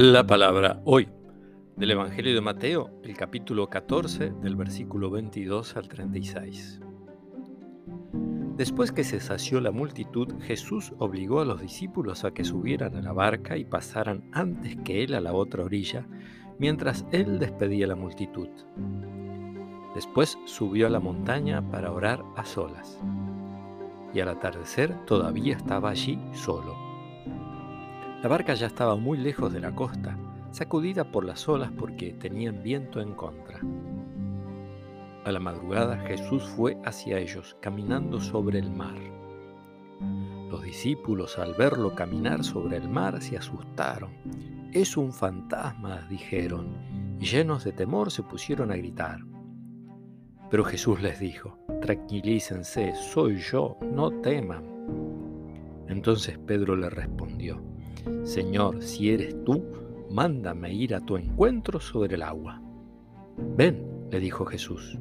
La palabra hoy del Evangelio de Mateo, el capítulo 14, del versículo 22 al 36. Después que se sació la multitud, Jesús obligó a los discípulos a que subieran a la barca y pasaran antes que él a la otra orilla, mientras él despedía la multitud. Después subió a la montaña para orar a solas. Y al atardecer todavía estaba allí solo. La barca ya estaba muy lejos de la costa, sacudida por las olas porque tenían viento en contra. A la madrugada Jesús fue hacia ellos, caminando sobre el mar. Los discípulos al verlo caminar sobre el mar se asustaron. Es un fantasma, dijeron, y llenos de temor se pusieron a gritar. Pero Jesús les dijo, tranquilícense, soy yo, no teman. Entonces Pedro le respondió, Señor, si eres tú, mándame ir a tu encuentro sobre el agua. Ven, le dijo Jesús.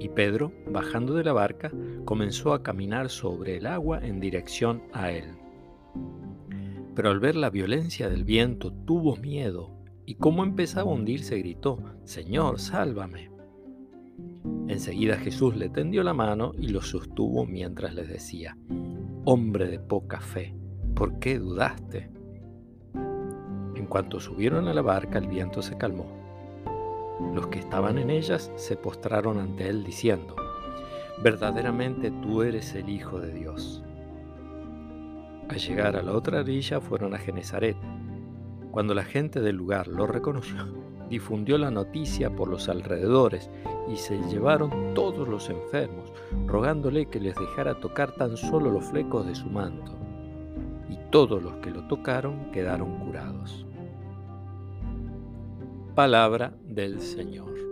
Y Pedro, bajando de la barca, comenzó a caminar sobre el agua en dirección a él. Pero al ver la violencia del viento tuvo miedo y como empezaba a hundirse gritó, Señor, sálvame. Enseguida Jesús le tendió la mano y lo sostuvo mientras les decía, Hombre de poca fe, ¿por qué dudaste? En cuanto subieron a la barca, el viento se calmó. Los que estaban en ellas se postraron ante él diciendo, verdaderamente tú eres el Hijo de Dios. Al llegar a la otra orilla fueron a Genezaret. Cuando la gente del lugar lo reconoció, difundió la noticia por los alrededores y se llevaron todos los enfermos, rogándole que les dejara tocar tan solo los flecos de su manto y todos los que lo tocaron quedaron curados. Palabra del Señor.